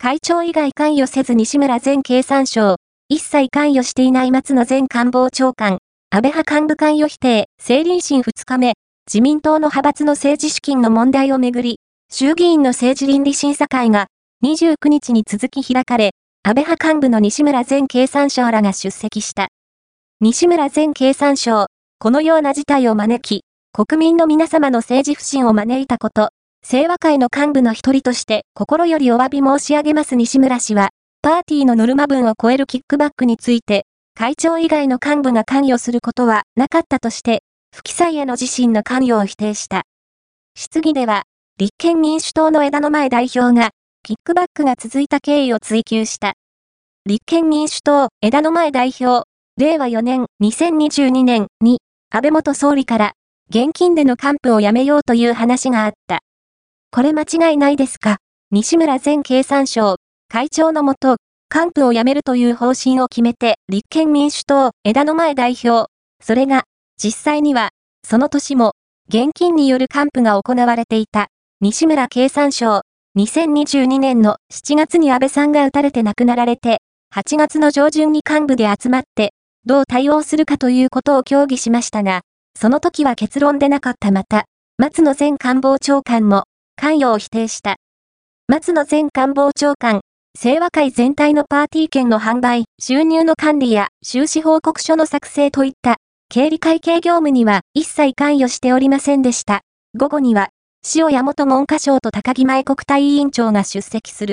会長以外関与せず西村前経産省、一切関与していない松野前官房長官、安倍派幹部関与否定、政倫審2日目、自民党の派閥の政治資金の問題をめぐり、衆議院の政治倫理審査会が29日に続き開かれ、安倍派幹部の西村前経産省らが出席した。西村前経産省、このような事態を招き、国民の皆様の政治不信を招いたこと、清和会の幹部の一人として心よりお詫び申し上げます西村氏は、パーティーのノルマ分を超えるキックバックについて、会長以外の幹部が関与することはなかったとして、不記載への自身の関与を否定した。質疑では、立憲民主党の枝野前代表が、キックバックが続いた経緯を追及した。立憲民主党枝野前代表、令和4年2022年に、安倍元総理から、現金での還付をやめようという話があった。これ間違いないですか？西村前経産省、会長のもと、還付をやめるという方針を決めて、立憲民主党、枝野前代表。それが、実際には、その年も、現金による還付が行われていた、西村経産省。2022年の7月に安倍さんが撃たれて亡くなられて、8月の上旬に幹部で集まって、どう対応するかということを協議しましたが、その時は結論でなかったまた、松野前官房長官も、関与を否定した。松野前官房長官、清和会全体のパーティー券の販売、収入の管理や収支報告書の作成といった経理会計業務には一切関与しておりませんでした。午後には、塩谷元文科省と高木前国対委員長が出席する。